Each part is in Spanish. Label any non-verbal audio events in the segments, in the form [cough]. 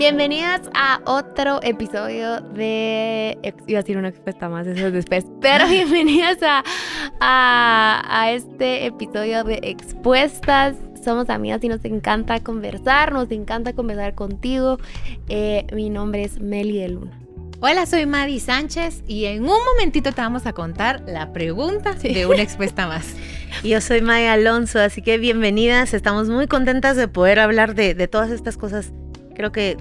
Bienvenidas a otro episodio de. Iba a decir una expuesta más, eso es después. Pero [laughs] bienvenidas a, a, este episodio de Expuestas. Somos amigas y nos encanta conversar, nos encanta conversar contigo. Eh, mi nombre es Meli de Luna. Hola, soy Madi Sánchez y en un momentito te vamos a contar la pregunta de una expuesta más. [laughs] Yo soy Maya Alonso, así que bienvenidas. Estamos muy contentas de poder hablar de, de todas estas cosas. Creo que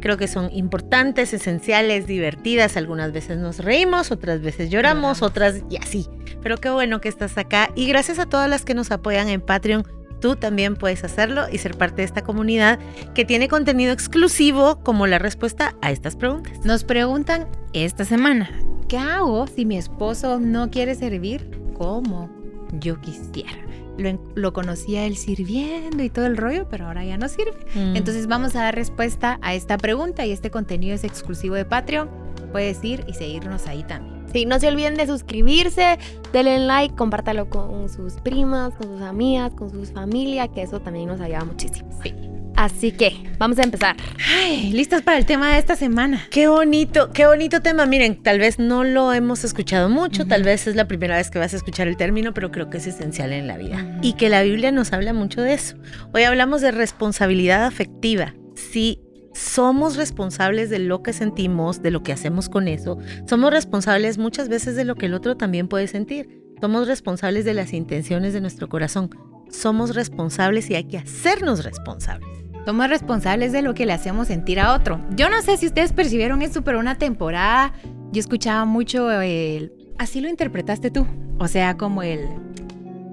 Creo que son importantes, esenciales, divertidas. Algunas veces nos reímos, otras veces lloramos, otras y así. Pero qué bueno que estás acá. Y gracias a todas las que nos apoyan en Patreon. Tú también puedes hacerlo y ser parte de esta comunidad que tiene contenido exclusivo como la respuesta a estas preguntas. Nos preguntan esta semana, ¿qué hago si mi esposo no quiere servir como yo quisiera? Lo, conocía él sirviendo y todo el rollo, pero ahora ya no sirve. Mm. Entonces vamos a dar respuesta a esta pregunta y este contenido es exclusivo de Patreon. Puedes ir y seguirnos ahí también. Sí, no se olviden de suscribirse, denle like, compártalo con sus primas, con sus amigas, con sus familias, que eso también nos ayuda muchísimo. Sí. Así que vamos a empezar. Ay, listas para el tema de esta semana. Qué bonito, qué bonito tema. Miren, tal vez no lo hemos escuchado mucho, tal vez es la primera vez que vas a escuchar el término, pero creo que es esencial en la vida. Y que la Biblia nos habla mucho de eso. Hoy hablamos de responsabilidad afectiva. Si somos responsables de lo que sentimos, de lo que hacemos con eso. Somos responsables muchas veces de lo que el otro también puede sentir. Somos responsables de las intenciones de nuestro corazón. Somos responsables y hay que hacernos responsables. Somos responsables de lo que le hacemos sentir a otro. Yo no sé si ustedes percibieron esto, pero una temporada yo escuchaba mucho el... Así lo interpretaste tú. O sea, como el...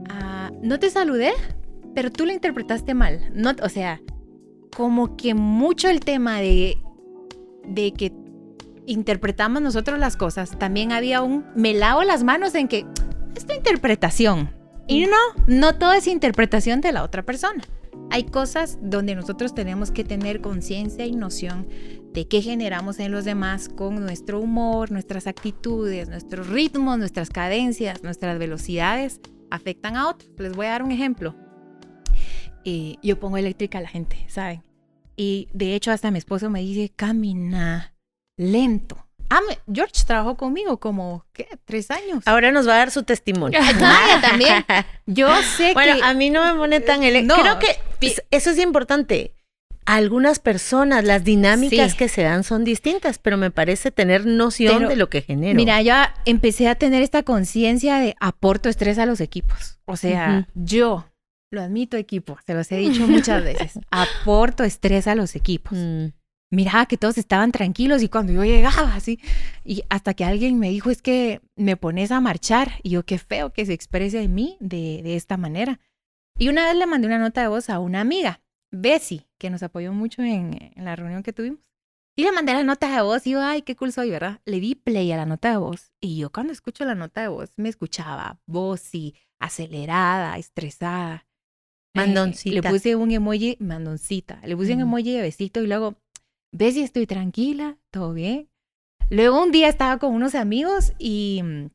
Ah, no te saludé, pero tú lo interpretaste mal. No, o sea, como que mucho el tema de, de que interpretamos nosotros las cosas, también había un me lavo las manos en que esta interpretación. Y no, no todo es interpretación de la otra persona. Hay cosas donde nosotros tenemos que tener conciencia y noción de qué generamos en los demás con nuestro humor, nuestras actitudes, nuestros ritmos, nuestras cadencias, nuestras velocidades afectan a otros. Les voy a dar un ejemplo. Eh, yo pongo eléctrica a la gente, ¿saben? Y de hecho hasta mi esposo me dice, camina lento. Ah, George trabajó conmigo como, ¿qué? Tres años. Ahora nos va a dar su testimonio. Maya también. Yo sé bueno, a mí no me pone tan... El... No, Creo que eso es importante. Algunas personas, las dinámicas que se dan son distintas, pero me parece tener noción de lo que genera. Mira, ya empecé a tener esta conciencia de aporto estrés a los equipos. O sea, yo, lo admito equipo, se los he dicho muchas veces, [laughs] aporto estrés a los equipos. Mm miraba que todos estaban tranquilos y cuando yo llegaba así, y hasta que alguien me dijo, es que me pones a marchar, y yo qué feo que se exprese en mí de, de esta manera. Y una vez le mandé una nota de voz a una amiga, Bessie, que nos apoyó mucho en, la reunión que tuvimos. Y le mandé la nota de voz y yo, ay, qué cool soy, ¿verdad? Le di play a la nota de voz y yo cuando escucho la nota de voz me escuchaba voz y acelerada, estresada. Mandoncita. le puse un emoji, mandoncita. Le puse un emoji de besito y luego ves si estoy tranquila, todo bien. Luego un día estaba con unos amigos y mm,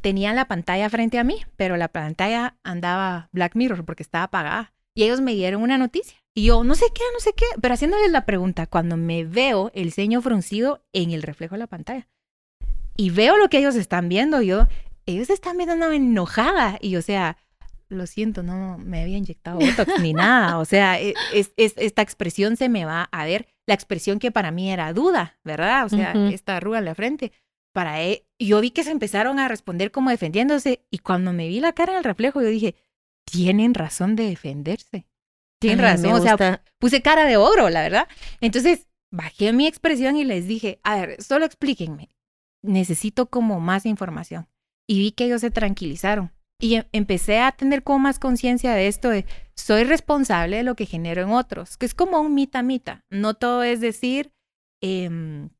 tenían la pantalla frente a mí, pero la pantalla andaba Black Mirror porque estaba apagada. Y ellos me dieron una noticia. Y yo, no sé qué, no sé qué, pero haciéndoles la pregunta, cuando me veo el ceño fruncido en el reflejo de la pantalla y veo lo que ellos están viendo, yo, ellos están viendo enojada. Y o sea, lo siento, no me había inyectado botox ni nada. O sea, e, es, esta expresión se me va a ver la expresión que para mí era duda, ¿verdad? O sea, esta arruga en la frente. Para él, yo vi que se empezaron a responder como defendiéndose y cuando me vi la cara en el reflejo, yo dije, tienen razón de defenderse. Tienen razón, o sea, puse cara de ogro, la verdad. Entonces, bajé mi expresión y les dije, a ver, solo explíquenme. Necesito como más información. Y vi que ellos se tranquilizaron. Y em, empecé a tener como más conciencia de esto de soy responsable de lo que genero en otros, que es como un mita-mita. No todo es decir, em,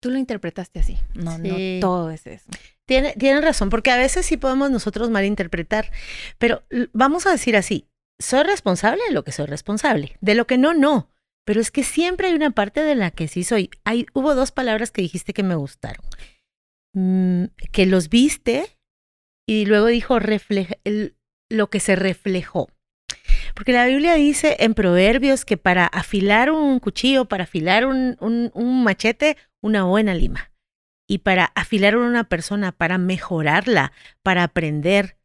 tú lo interpretaste así. No, no todo es eso. Tiene, tienen razón, porque a veces sí podemos nosotros malinterpretar, pero vamos a decir así, soy responsable de lo que soy responsable, de lo que no, no. Pero es que siempre hay una parte de la que sí soy. Hay, hubo dos palabras que dijiste que me gustaron. Mm, que los viste y luego dijo lo que se reflejó. Porque la Biblia dice en Proverbios que para afilar un cuchillo, para afilar un, un, machete, una buena lima. Y para afilar una persona, para mejorarla, para aprender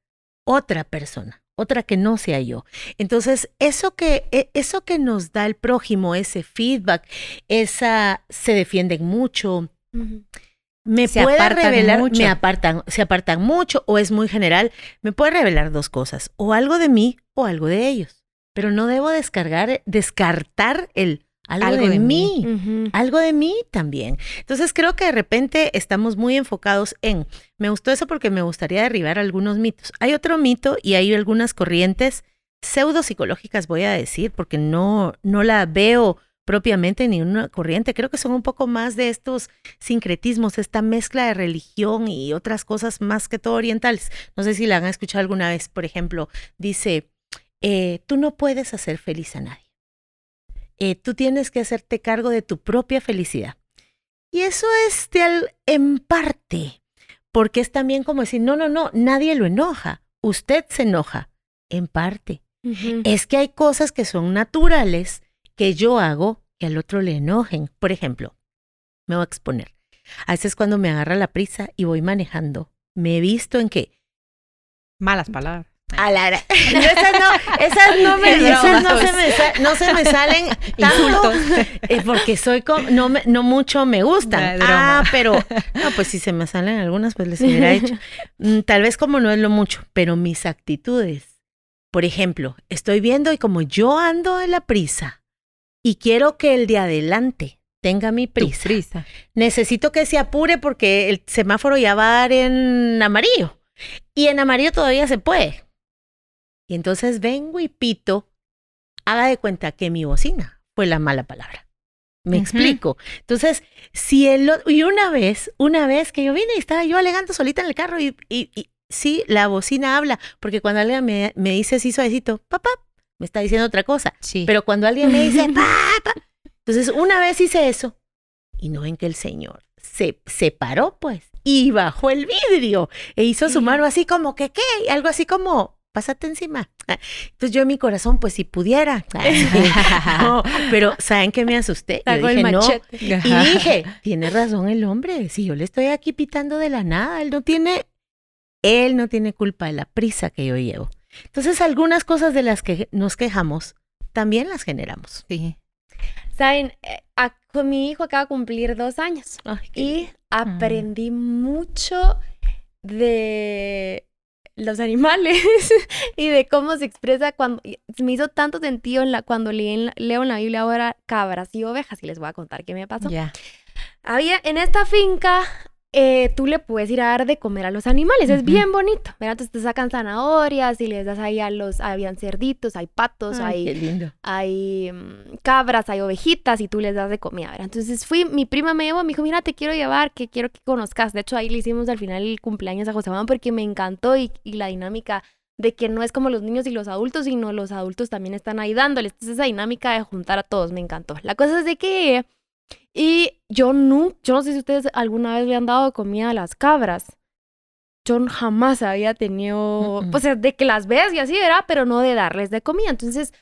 otra persona, otra que no sea yo. Entonces, eso que, e, eso que nos da el prójimo, ese feedback, esa se defienden mucho. Me Se puede revelar, mucho. me apartan, se apartan mucho o es muy general, me puede revelar dos cosas, o algo de mí o algo de ellos. Pero no debo descargar, descartar el algo, Algo de, de mí algo de mí también. Entonces creo que de repente estamos muy enfocados en, me gustó eso porque me gustaría derribar algunos mitos. Hay otro mito y hay algunas corrientes pseudopsicológicas, voy a decir, porque no, no la veo propiamente en ninguna corriente. Creo que son un poco más de estos sincretismos, esta mezcla de religión y otras cosas más que todo orientales. No sé si la han escuchado alguna vez, por ejemplo, dice, eh, tú no puedes hacer feliz a nadie eh, tú tienes que hacerte cargo de tu propia felicidad. Y eso es de en parte, porque es también como decir, no, no, no, nadie lo enoja, usted se enoja, en parte. Es que hay cosas que son naturales que yo hago que al otro le enojen. Por ejemplo, me voy a exponer. A veces cuando me agarra la prisa y voy manejando, me he visto en que Malas palabras. a la hora- [laughs] esas no, esas no me, Es [laughs] esas no se me, no se me salen [laughs] tanto, Insultos. eh, porque soy com- no me- no mucho me gustan. No, ah, pero no, pues si se me salen algunas, pues les hubiera hecho. Mm, Tal vez como no es lo mucho, pero mis actitudes. Por ejemplo, estoy viendo y como yo ando en la prisa y quiero que el de adelante tenga mi prisa, prisa. necesito que se apure porque el semáforo ya va a dar en amarillo. Y en amarillo todavía se puede. Y entonces vengo y pito, haga de cuenta que mi bocina fue la mala palabra. Me explico. Entonces, si el y una vez, una vez que yo vine y estaba yo alegando solita en el carro y, y, y sí, la bocina habla, porque cuando alguien me, me dice así suavecito, papá, me está diciendo otra cosa. Sí. Pero cuando alguien me dice, papá, entonces una vez hice eso y no ven que el señor se, se paró, pues, y bajó el vidrio e hizo su mano así como que, ¿qué? Algo así como, pásate encima. Entonces yo en mi corazón, pues si pudiera. [laughs] No, pero ¿saben qué me asusté? Yo el dije, no. Y dije, tiene razón el hombre, si yo le estoy aquí pitando de la nada, él no tiene, él no tiene culpa de la prisa que yo llevo. Entonces algunas cosas de las que nos quejamos, también las generamos. Sí. Saben, Eh, a- con mi hijo acaba de cumplir dos años Ay, y aprendí mucho de los animales [laughs] y de cómo se expresa cuando me hizo tanto sentido en la, cuando leí en la- leo en la Biblia ahora cabras y ovejas y les voy a contar qué me pasó. Ya. Había en esta finca, eh, tú le puedes ir a dar de comer a los animales, es bien bonito. ¿verdad? Entonces te sacan zanahorias y les das ahí a los, habían cerditos, hay patos, Ay, qué hay, lindo. hay mm, cabras, hay ovejitas y tú les das de comida. ¿verdad? Entonces fui, mi prima me llevó, me dijo, mira, te quiero llevar, que quiero que conozcas. De hecho, ahí le hicimos al final el cumpleaños a José Juan porque me encantó y, y la dinámica de que no es como los niños y los adultos, sino los adultos también están ahí dándoles. Entonces esa dinámica de juntar a todos me encantó. La cosa es de que y yo no, yo no sé si ustedes alguna vez le han dado comida a las cabras. Yo jamás había tenido, Mm, mm. pues de que las ves y así, ¿verdad? Pero no de darles de comida. Entonces,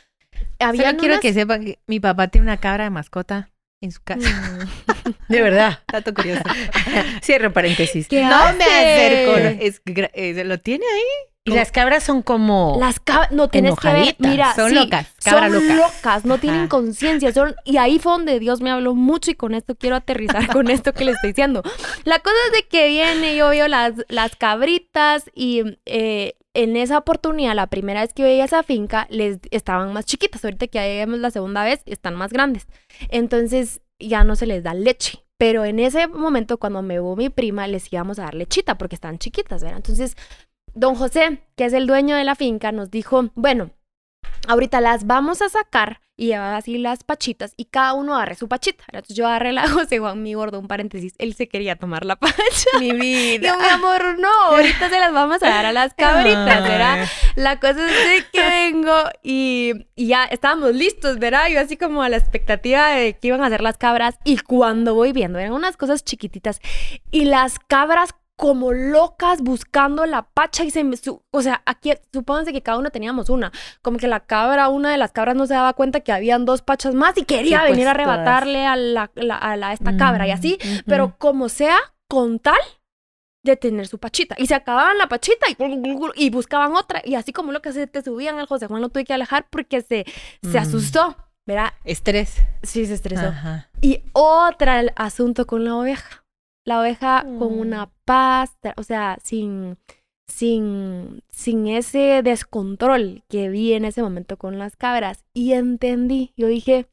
había Solo quiero que sepan que mi papá tiene una cabra de mascota en su casa. [laughs] De verdad. Dato curioso. [laughs] Cierro paréntesis. ¿Qué no me acerco. Es, eh, ¿Lo tiene ahí? Y las cabras son como... Las cabras, no tienes que ver, mira, Son sí, locas, cabra son loca. locas, no tienen conciencia, y ahí fue donde Dios me habló mucho y con esto quiero aterrizar con [laughs] esto que le estoy diciendo. La cosa es de que viene, yo veo las, las cabritas y eh, en esa oportunidad, la primera vez que veía esa finca, les estaban más chiquitas, ahorita que ya vemos la segunda vez, están más grandes. Entonces ya no se les da leche. Pero en ese momento, cuando me vio mi prima, les íbamos a dar lechita porque están chiquitas, ¿verdad? Entonces, don José, que es el dueño de la finca, nos dijo, bueno, ahorita las vamos a sacar y llevaba así las pachitas y cada uno agarre su pachita. Entonces yo agarré la [laughs] José Juan, mi gordo, un paréntesis, él se quería tomar la [laughs] pacha. Mi vida. Yo, mi amor, no, ahorita se las vamos a dar a las [laughs] cabritas, ¿verdad? La cosa es de que vengo y, y ya estábamos listos, ¿verdad? Yo así como a la expectativa de que iban a hacer las cabras y cuando voy viendo, eran unas cosas chiquititas y las cabras como locas buscando la pacha y se me... su- o sea, aquí supónganse que cada uno teníamos una. Como que la cabra, una de las cabras no se daba cuenta que habían dos pachas más y quería Sí, pues, venir a todas. arrebatarle a, la, la- a la- esta cabra y así. Pero como sea, con tal de tener su pachita. Y se acababan la pachita y, y buscaban otra. Y así como lo que se te subían, el José Juan lo tuve que alejar porque se, se Mm. asustó. ¿Verdad? Estrés. Sí, se estresó. Ajá. Y otra el asunto con la oveja. La oveja con Mm. una paz, o sea, sin, sin, sin ese descontrol que vi en ese momento con las cabras. Y entendí, yo dije,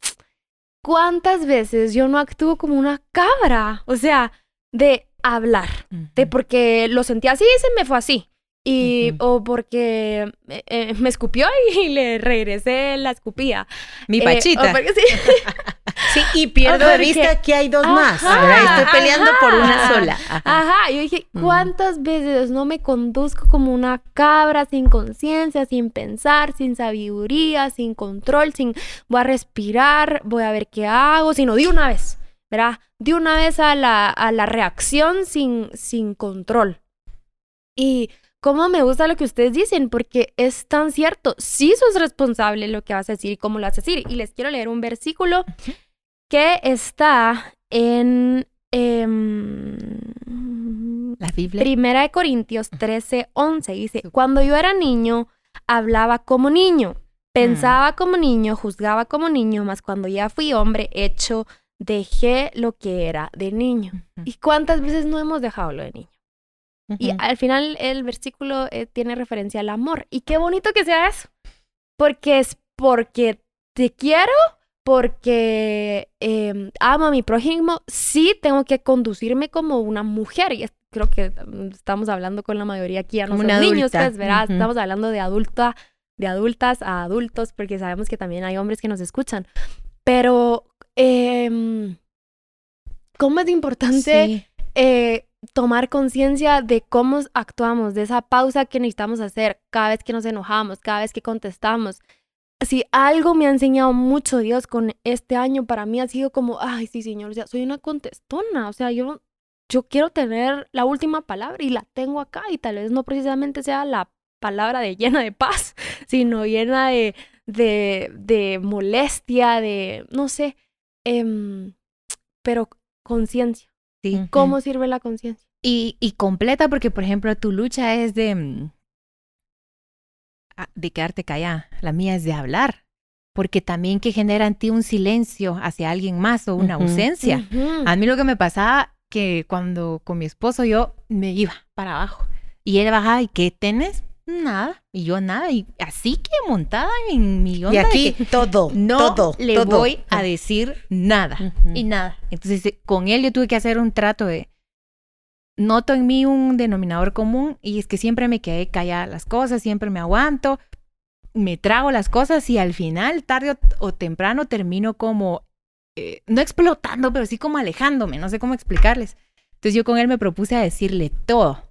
¿cuántas veces yo no actúo como una cabra? O sea, de hablar, de porque lo sentí así y se me fue así. Y, o porque eh, eh, me escupió [laughs] y le regresé la escupía. Mi Eh, pachita. o porque sí. [laughs] Sí, y pierdo de vista que hay dos más. Ajá, ¿verdad? Estoy peleando por una ajá. sola. Ajá. Ajá, yo dije, Mm. ¿cuántas veces no me conduzco como una cabra sin conciencia, sin pensar, sin sabiduría, sin control, sin voy a respirar, voy a ver qué hago, sino de una vez, ¿verdad? De una vez a la, a la reacción sin, sin control. Y cómo me gusta lo que ustedes dicen, porque es tan cierto. Sí sos responsable lo que vas a decir y cómo lo vas a decir. Y les quiero leer un versículo que está en em, La Biblia. Primera de Corintios 13, 11. Dice, cuando yo era niño, hablaba como niño, pensaba como niño, juzgaba como niño, mas cuando ya fui hombre, hecho, dejé lo que era de niño. ¿Y cuántas veces no hemos dejado lo de niño? Y al final el versículo eh, tiene referencia al amor. Y qué bonito que sea eso. Porque es porque te quiero, porque eh, amo a mi prójimo, sí tengo que conducirme como una mujer. Y creo que estamos hablando con la mayoría aquí, ya no una niños, pues, ¿verdad? Ujú. Estamos hablando de adulta, de adultas a adultos, porque sabemos que también hay hombres que nos escuchan. Pero, em, ¿cómo es importante Sí. eh, tomar conciencia de cómo actuamos, de esa pausa que necesitamos hacer cada vez que nos enojamos, cada vez que contestamos. Si algo me ha enseñado mucho Dios con este año, para mí ha sido como, ay, sí, Señor, o sea, soy una contestona, o sea, yo, yo quiero tener la última palabra y la tengo acá y tal vez no precisamente sea la palabra de llena de paz, [laughs] sino llena de, de, de molestia, de, no sé, em, pero conciencia. Sí. ¿Cómo sirve la conciencia? Y, y completa porque, por ejemplo, tu lucha es de, mm, de quedarte callada. La mía es de hablar. Porque también que genera en ti un silencio hacia alguien más o una ausencia. A mí lo que me pasaba que cuando con mi esposo yo me iba para abajo y él bajaba y ¿qué tenés? Nada. Y yo nada. Y así que montada en mi onda Y de aquí que todo, no todo, le todo. voy a decir nada y nada. Entonces, con él yo tuve que hacer un trato de. Noto en mí un denominador común y es que siempre me quedé callada las cosas, siempre me aguanto, me trago las cosas y al final, tarde o, temprano, termino como, eh, no explotando, pero sí como alejándome, no sé cómo explicarles. Entonces yo con él me propuse a decirle todo.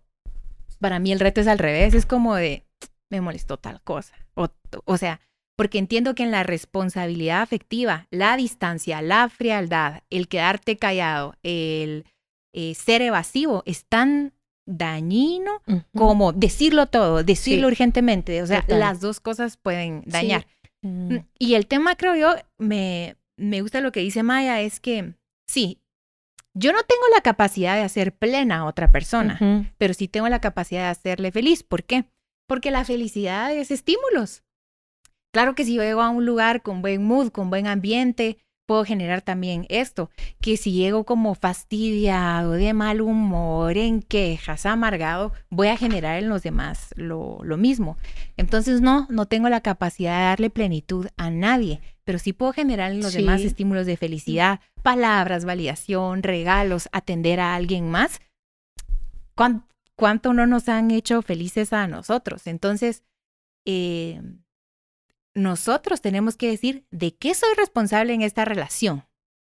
Para mí el reto es al revés, es como de, me molestó tal cosa. O, o sea, porque entiendo que en la responsabilidad afectiva, la distancia, la frialdad, el quedarte callado, el eh, ser evasivo es tan dañino como decirlo todo, decirlo Sí. urgentemente. O sea, Total. las dos cosas pueden dañar. Mm. Mm, Y el tema, creo yo, me, me gusta lo que dice Maya, es que sí, yo no tengo la capacidad de hacer plena a otra persona, pero sí tengo la capacidad de hacerle feliz. ¿Por qué? Porque la felicidad es estímulos. Claro que si yo llego a un lugar con buen mood, con buen ambiente, puedo generar también esto, que si llego como fastidiado, de mal humor, en quejas, amargado, voy a generar en los demás lo, lo mismo. Entonces no, no tengo la capacidad de darle plenitud a nadie, pero sí puedo generar en los Sí. demás estímulos de felicidad, palabras, validación, regalos, atender a alguien más. ¿Cuán- ¿Cuánto no nos han hecho felices a nosotros? Entonces, eh, nosotros tenemos que decir de qué soy responsable en esta relación.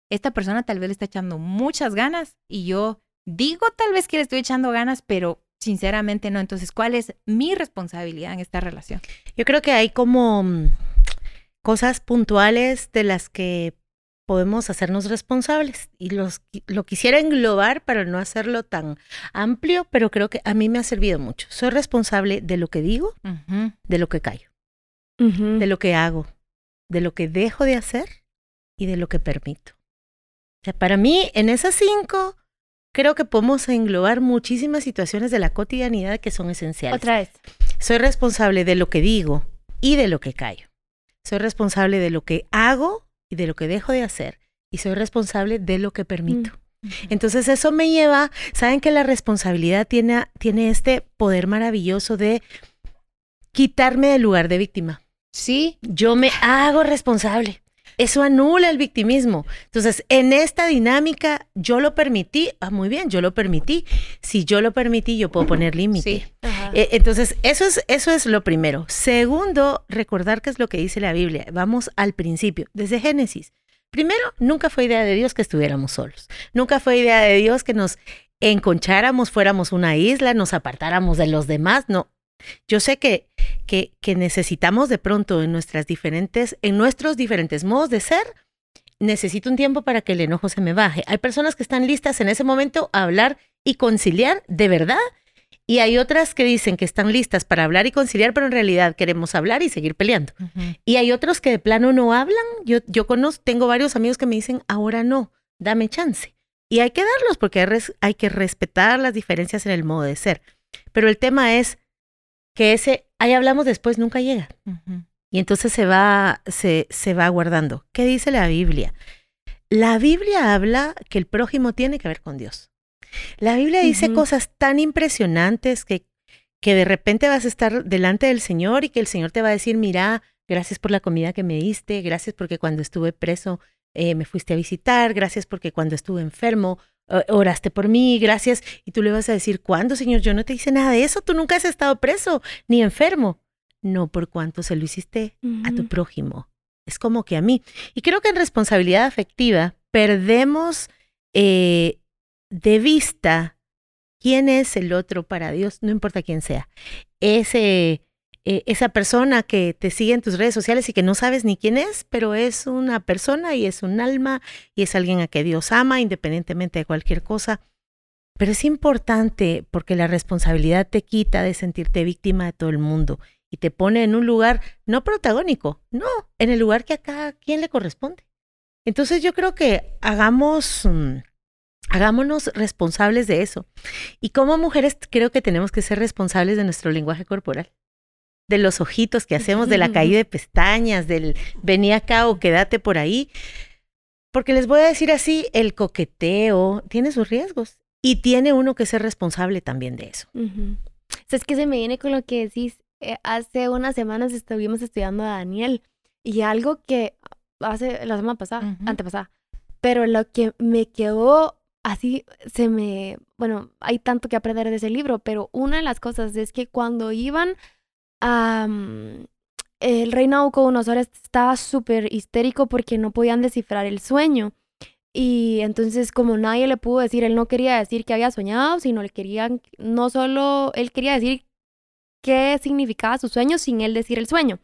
Esta persona tal vez le está echando muchas ganas y yo digo tal vez que le estoy echando ganas, pero sinceramente no. Entonces, ¿cuál es mi responsabilidad en esta relación? Yo creo que hay como mm, cosas puntuales de las que podemos hacernos responsables. Y los, lo quisiera englobar para no hacerlo tan amplio, pero creo que a mí me ha servido mucho. Soy responsable de lo que digo, de lo que callo, de lo que hago, de lo que dejo de hacer y de lo que permito. O sea, para mí, en esas cinco, creo que podemos englobar muchísimas situaciones de la cotidianidad que son esenciales. Otra vez. Soy responsable de lo que digo y de lo que callo. Soy responsable de lo que hago y de lo que dejo de hacer. Y soy responsable de lo que permito. Mm. Entonces eso me lleva, saben que la responsabilidad tiene, tiene este poder maravilloso de quitarme del lugar de víctima. Sí. Yo me hago responsable. Eso anula el victimismo. Entonces, en esta dinámica, yo lo permití. Ah, muy bien, yo lo permití. Si yo lo permití, yo puedo poner límite. Sí. Eh, entonces, eso es, eso es lo primero. Segundo, recordar qué es lo que dice la Biblia. Vamos al principio, desde Génesis. Primero, nunca fue idea de Dios que estuviéramos solos. Nunca fue idea de Dios que nos enconcháramos, fuéramos una isla, nos apartáramos de los demás. No. Yo sé que, que, que necesitamos de pronto en nuestras diferentes, en nuestros diferentes modos de ser, necesito un tiempo para que el enojo se me baje. Hay personas que están listas en ese momento a hablar y conciliar de verdad. Y hay otras que dicen que están listas para hablar y conciliar, pero en realidad queremos hablar y seguir peleando. Y hay otros que de plano no hablan. Yo, yo conozco, tengo varios amigos que me dicen, ahora no, dame chance. Y hay que darlos porque hay, res- hay que respetar las diferencias en el modo de ser. Pero el tema es que ese, ahí hablamos después, nunca llega. Y entonces se va, se, se va guardando. ¿Qué dice la Biblia? La Biblia habla que el prójimo tiene que ver con Dios. La Biblia dice cosas tan impresionantes que, que de repente vas a estar delante del Señor y que el Señor te va a decir, mira, gracias por la comida que me diste, gracias porque cuando estuve preso eh, me fuiste a visitar, gracias porque cuando estuve enfermo oraste por mí, gracias. Y tú le vas a decir, ¿cuándo, Señor? Yo no te hice nada de eso, tú nunca has estado preso ni enfermo. No por cuanto se lo hiciste a tu prójimo. Es como que a mí. Y creo que en responsabilidad afectiva perdemos eh, de vista quién es el otro para Dios, no importa quién sea. Ese, eh, esa persona que te sigue en tus redes sociales y que no sabes ni quién es, pero es una persona y es un alma y es alguien a que Dios ama independientemente de cualquier cosa. Pero es importante porque la responsabilidad te quita de sentirte víctima de todo el mundo y te pone en un lugar no protagónico, no, en el lugar que a cada quien le corresponde. Entonces yo creo que hagamos, mm, hagámonos responsables de eso. Y como mujeres creo que tenemos que ser responsables de nuestro lenguaje corporal, de los ojitos que hacemos, de la caída de pestañas, del vení acá o quédate por ahí. Porque les voy a decir así, el coqueteo tiene sus riesgos y tiene uno que ser responsable también de eso. Ujú. ¿Sabes qué se me viene con lo que decís? Eh, hace unas semanas estuvimos estudiando a Daniel y algo que hace la semana pasada, Ujú. antepasada, pero lo que me quedó así, se me, bueno, hay tanto que aprender de ese libro, pero una de las cosas es que cuando iban el rey Nabucodonosor estaba súper histérico porque no podían descifrar el sueño. Y entonces, como nadie le pudo decir, él no quería decir que había soñado, sino le querían, no solo, él quería decir qué significaba su sueño sin él decir el sueño.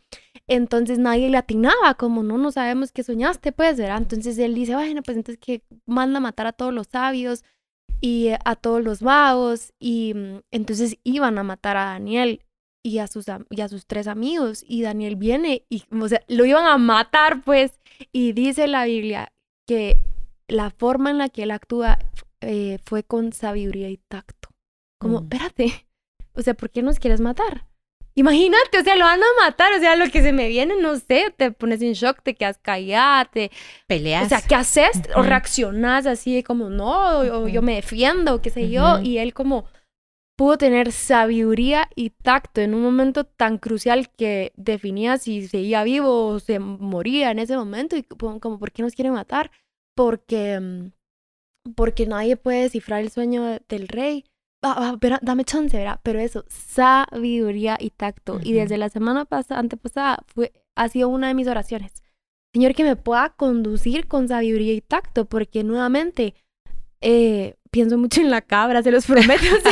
Entonces nadie le atinaba, como no, no sabemos qué soñaste, pues, ¿verdad? Entonces él dice, bueno, pues entonces que manda matar a todos los sabios y eh, a todos los magos. Y mm, entonces iban a matar a Daniel y a sus, y a sus tres amigos. Y Daniel viene y, o sea, lo iban a matar, pues. Y dice la Biblia que la forma en la que él actúa eh, fue con sabiduría y tacto. Como, Mm. espérate, [laughs] o sea, ¿por qué nos quieres matar? Imagínate, o sea, lo van a matar, o sea, lo que se me viene, no sé, te pones en shock, te quedas callada, te... Peleas. O sea, ¿qué haces? O reaccionas así como, no, o, yo me defiendo, qué sé yo, y él como pudo tener sabiduría y tacto en un momento tan crucial que definía si seguía vivo o se moría en ese momento, y como, ¿por qué nos quieren matar? Porque, mm, porque nadie puede descifrar el sueño de- del rey. Ah, ah, espera, dame chance, ¿verdad? Pero eso, sabiduría y tacto. Y desde la semana pasada, antepasada, fue, ha sido una de mis oraciones. Señor, que me pueda conducir con sabiduría y tacto, porque nuevamente eh, pienso mucho en la cabra, se los prometo. [laughs] O sea,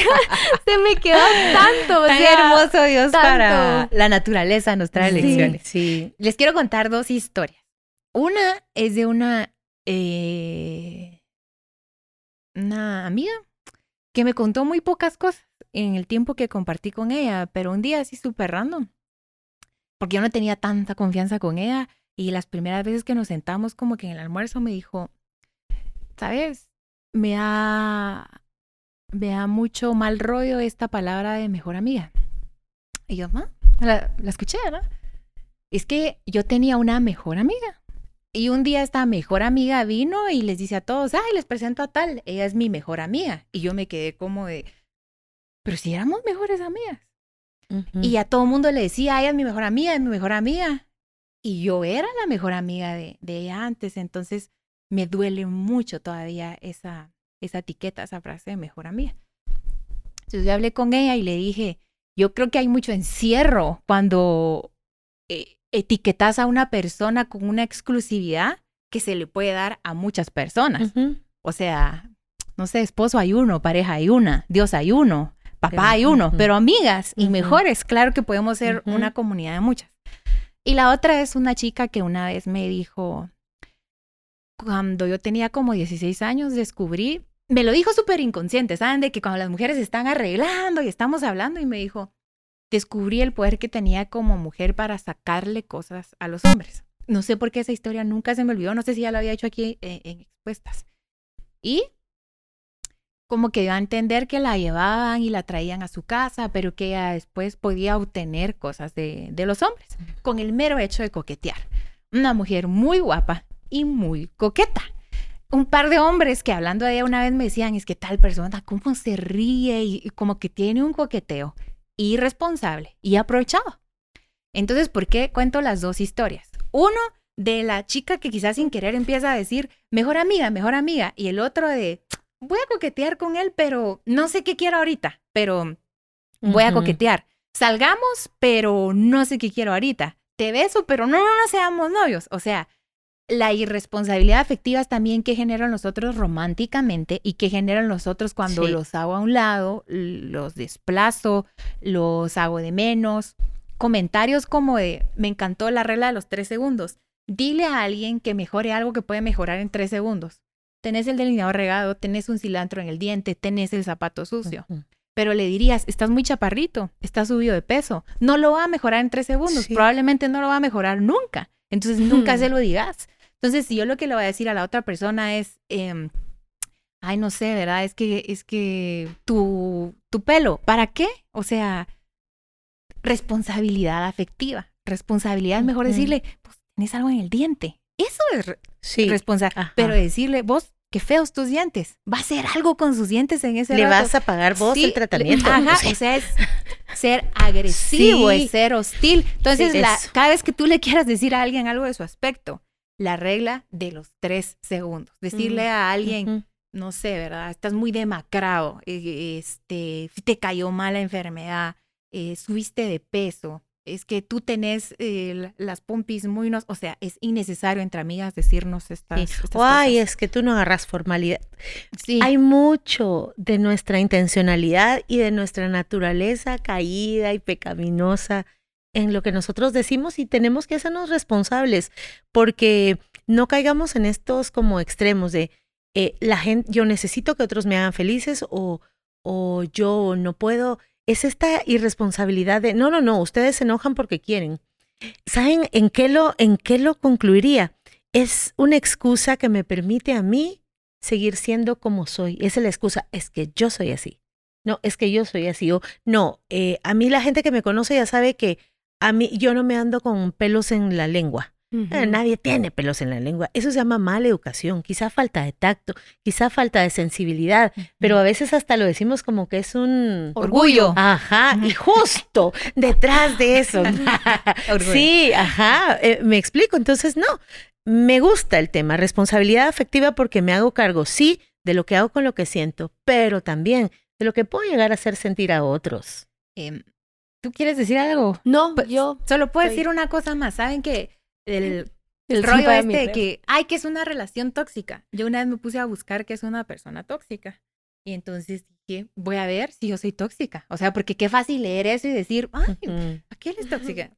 se me quedó tanto. O Tan sea, hermoso Dios tanto. para la naturaleza nos trae Sí. lecciones. Sí. Les quiero contar dos historias. Una es de una eh, una amiga que me contó muy pocas cosas en el tiempo que compartí con ella, pero un día así súper random, porque yo no tenía tanta confianza con ella y las primeras veces que nos sentamos como que en el almuerzo me dijo, ¿sabes? Me da, me da mucho mal rollo esta palabra de mejor amiga. Y yo, ¿ah? La, la escuché, ¿no? Es que yo tenía una mejor amiga. Y un día esta mejor amiga vino y les dice a todos, ay, les presento a tal, ella es mi mejor amiga. Y yo me quedé como de, pero si éramos mejores amigas. Y a todo el mundo le decía, ella es mi mejor amiga, es mi mejor amiga. Y yo era la mejor amiga de, de ella antes, entonces me duele mucho todavía esa, esa etiqueta, esa frase de mejor amiga. Entonces yo hablé con ella y le dije, yo creo que hay mucho encierro cuando eh, etiquetas a una persona con una exclusividad que se le puede dar a muchas personas. O sea, no sé, esposo hay uno, pareja hay una, Dios hay uno, papá hay uno, pero amigas y Ujú. mejores, claro que podemos ser una comunidad de muchas. Y la otra es una chica que una vez me dijo, cuando yo tenía como 16 años, descubrí, me lo dijo súper inconsciente, ¿saben? De que cuando las mujeres se están arreglando y estamos hablando y me dijo, descubrí el poder que tenía como mujer para sacarle cosas a los hombres. No sé por qué esa historia nunca se me olvidó, no sé si ya lo había hecho aquí eh, en expuestas. Y como que dio a entender que la llevaban y la traían a su casa, pero que ella después podía obtener cosas de, de los hombres con el mero hecho de coquetear. Una mujer muy guapa y muy coqueta. Un par de hombres que hablando de ella una vez me decían, es que tal persona, cómo se ríe y, y como que tiene un coqueteo irresponsable y aprovechado. Entonces, ¿por qué cuento las dos historias? Uno de la chica que quizás sin querer empieza a decir, mejor amiga, mejor amiga, y el otro de, voy a coquetear con él, pero no sé qué quiero ahorita, pero voy a coquetear. Salgamos, pero no sé qué quiero ahorita. Te beso, pero no, no, no seamos novios. O sea, la irresponsabilidad afectiva es también que generan los otros románticamente y que generan los otros cuando Sí. los hago a un lado, los desplazo, los hago de menos. Comentarios como de, me encantó la regla de los tres segundos. Dile a alguien que mejore algo que puede mejorar en tres segundos. Tenés el delineador regado, tenés un cilantro en el diente, tenés el zapato sucio pero le dirías, estás muy chaparrito, estás subido de peso, no lo va a mejorar en tres segundos, Sí. probablemente no lo va a mejorar nunca. Entonces nunca Hmm. se lo digas. Entonces, si yo lo que le voy a decir a la otra persona es, em, ay, no sé, ¿verdad? Es que, es que tu, tu pelo, ¿para qué? O sea, responsabilidad afectiva. Responsabilidad es mejor decirle, pues tienes algo en el diente. Eso es re- Sí. responsabilidad. Pero decirle, vos, qué feos tus dientes. Va a hacer algo con sus dientes en ese Le rato. vas a pagar vos Sí, el tratamiento. le- Ajá, [laughs] o sea, es ser agresivo, Sí. es ser hostil. Entonces, la- cada vez que tú le quieras decir a alguien algo de su aspecto, la regla de los tres segundos. Decirle Mm, a alguien, no sé, ¿verdad? Estás muy demacrado, eh, este, te cayó mal la enfermedad, eh, subiste de peso, es que tú tenés eh, la- las pompis muy... No, o sea, es innecesario entre amigas decirnos estas, Sí. estas Ay, es que tú no agarras formalidad. Sí. Hay mucho de nuestra intencionalidad y de nuestra naturaleza caída y pecaminosa en lo que nosotros decimos y tenemos que hacernos responsables porque no caigamos en estos como extremos de eh, la gente, yo necesito que otros me hagan felices o, o yo no puedo. Es esta irresponsabilidad de, no, no, no, ustedes se enojan porque quieren. ¿Saben en qué lo, en qué lo concluiría? Es una excusa que me permite a mí seguir siendo como soy. Esa es la excusa, es que yo soy así. No, es que yo soy así. O, no, eh, a mí la gente que me conoce ya sabe que a mí yo no me ando con pelos en la lengua. Eh, nadie tiene pelos en la lengua. Eso se llama mala educación, quizá falta de tacto, quizá falta de sensibilidad, pero a veces hasta lo decimos como que es un Orgullo. Ajá, y justo detrás de eso. [laughs] Sí, ajá, eh, me explico. Entonces, no, me gusta el tema, responsabilidad afectiva porque me hago cargo, sí, de lo que hago con lo que siento, pero también de lo que puedo llegar a hacer sentir a otros. Em, ¿Tú quieres decir algo? No, Pues, yo. Solo puedo decir una cosa más. ¿Saben que el, rollo este de que, ay, que es una relación tóxica? Yo una vez me puse a buscar qué es una persona tóxica. Y entonces dije, voy a ver si yo soy tóxica. O sea, porque qué fácil leer eso y decir, ay, Ujú. ¿a qué es tóxica?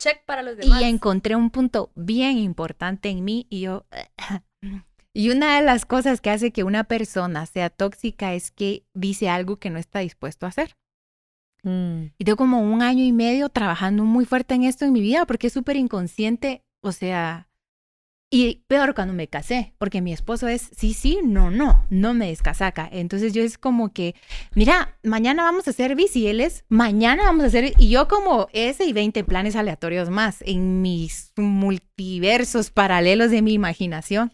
Check para los Y demás. encontré un punto bien importante en mí y yo, [clears throat] Y una de las cosas que hace que una persona sea tóxica es que dice algo que no está dispuesto a hacer. Mm. Y tengo como un año y medio trabajando muy fuerte en esto en mi vida porque es súper inconsciente, o sea, y peor cuando me casé, porque mi esposo es sí, sí, no, no, no me descasaca. Entonces yo es como que, mira, mañana vamos a hacer bici, él es, mañana vamos a hacer, y yo como ese y 20 planes aleatorios más en mis multiversos paralelos de mi imaginación.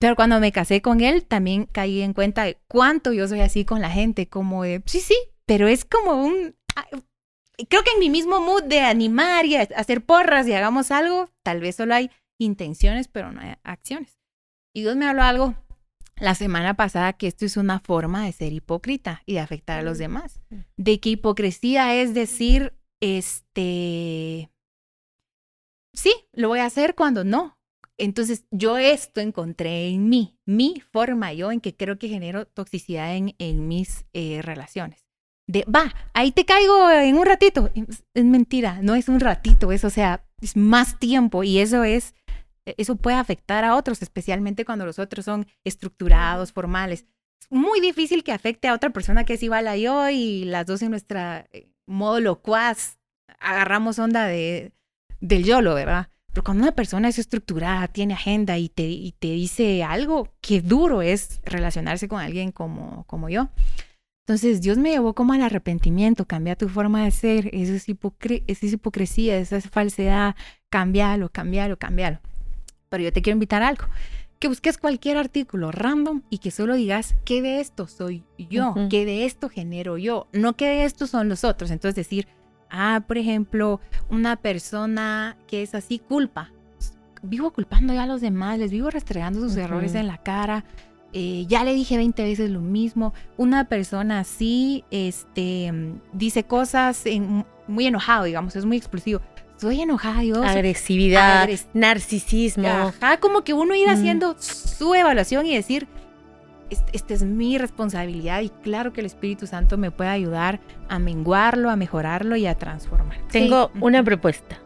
Pero cuando me casé con él, también caí en cuenta de cuánto yo soy así con la gente, como de, sí, sí, pero es como un... ah, Creo que en mi mismo mood de animar y hacer porras y hagamos algo, tal vez solo hay intenciones, pero no hay acciones. Y Dios me habló algo la semana pasada que esto es una forma de ser hipócrita y de afectar a los demás. De que hipocresía es decir, este, sí, lo voy a hacer cuando no. Entonces yo esto encontré en mí, mi forma yo en que creo que genero toxicidad en, en mis eh, relaciones. De, va, ahí te caigo en un ratito. Es, mentira, no es un ratito, es, o sea, es más tiempo y eso es, eso puede afectar a otros, especialmente cuando los otros son estructurados, formales. Es muy difícil que afecte a otra persona que es igual a yo y las dos en nuestra eh, modo locuaz agarramos onda de, del YOLO, ¿verdad? Pero cuando una persona es estructurada, tiene agenda y te, y te dice algo, qué duro es relacionarse con alguien como, como yo. Entonces Dios me llevó como al arrepentimiento, cambia tu forma de ser, eso es, hipocre eso es hipocresía, esa es falsedad, cambialo, cambialo, cambialo. Pero yo te quiero invitar a algo, que busques cualquier artículo random y que solo digas, ¿qué de esto soy yo? Ujú. ¿Qué de esto genero yo? No qué de esto son los otros. Entonces decir, ah, por ejemplo, una persona que es así culpa. Vivo culpando ya a los demás, les vivo restregando sus errores en la cara. Eh, ya le dije 20 veces lo mismo. Una persona así, este, dice cosas en- muy enojado, digamos, es muy explosivo. Soy enojada, yo. Agresividad, Agres- narcisismo. Ajá, como que uno ir Mm. haciendo su evaluación y decir, "Es- esta es mi responsabilidad y claro que el Espíritu Santo me puede ayudar a menguarlo, a mejorarlo y a transformar. Tengo Sí. una propuesta.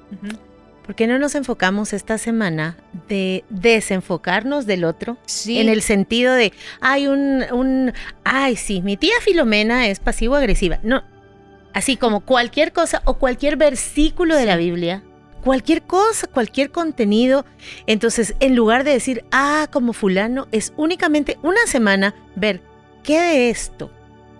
¿Por qué no nos enfocamos esta semana de desenfocarnos del otro? Sí. En el sentido de, hay un, un, ay, sí, mi tía Filomena es pasivo-agresiva. No, así como cualquier cosa o cualquier versículo de la Biblia, cualquier cosa, cualquier contenido. Entonces, en lugar de decir, ah, como fulano, es únicamente una semana ver qué de esto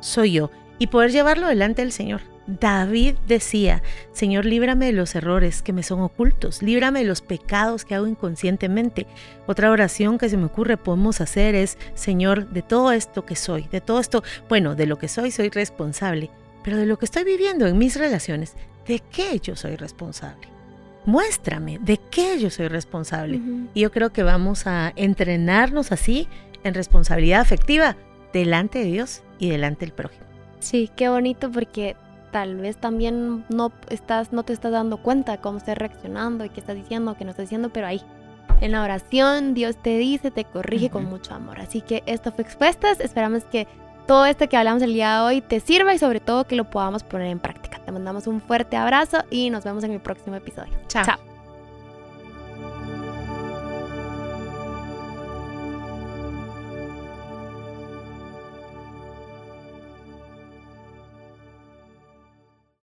soy yo y poder llevarlo delante del Señor. David decía, Señor, líbrame de los errores que me son ocultos, líbrame de los pecados que hago inconscientemente. Otra oración que se me ocurre podemos hacer es, Señor, de todo esto que soy, de todo esto, bueno, de lo que soy soy responsable, pero de lo que estoy viviendo en mis relaciones, ¿de qué yo soy responsable? Muéstrame de qué yo soy responsable. Y yo creo que vamos a entrenarnos así en responsabilidad afectiva delante de Dios y delante del prójimo. Sí, qué bonito porque tal vez también no estás, no te estás dando cuenta cómo estás reaccionando y qué estás diciendo, qué no estás diciendo, pero ahí en la oración Dios te dice, te corrige con mucho amor. Así que esto fue Expuestas. Esperamos que todo esto que hablamos el día de hoy te sirva y sobre todo que lo podamos poner en práctica. Te mandamos un fuerte abrazo y nos vemos en el próximo episodio. Chao. Chao.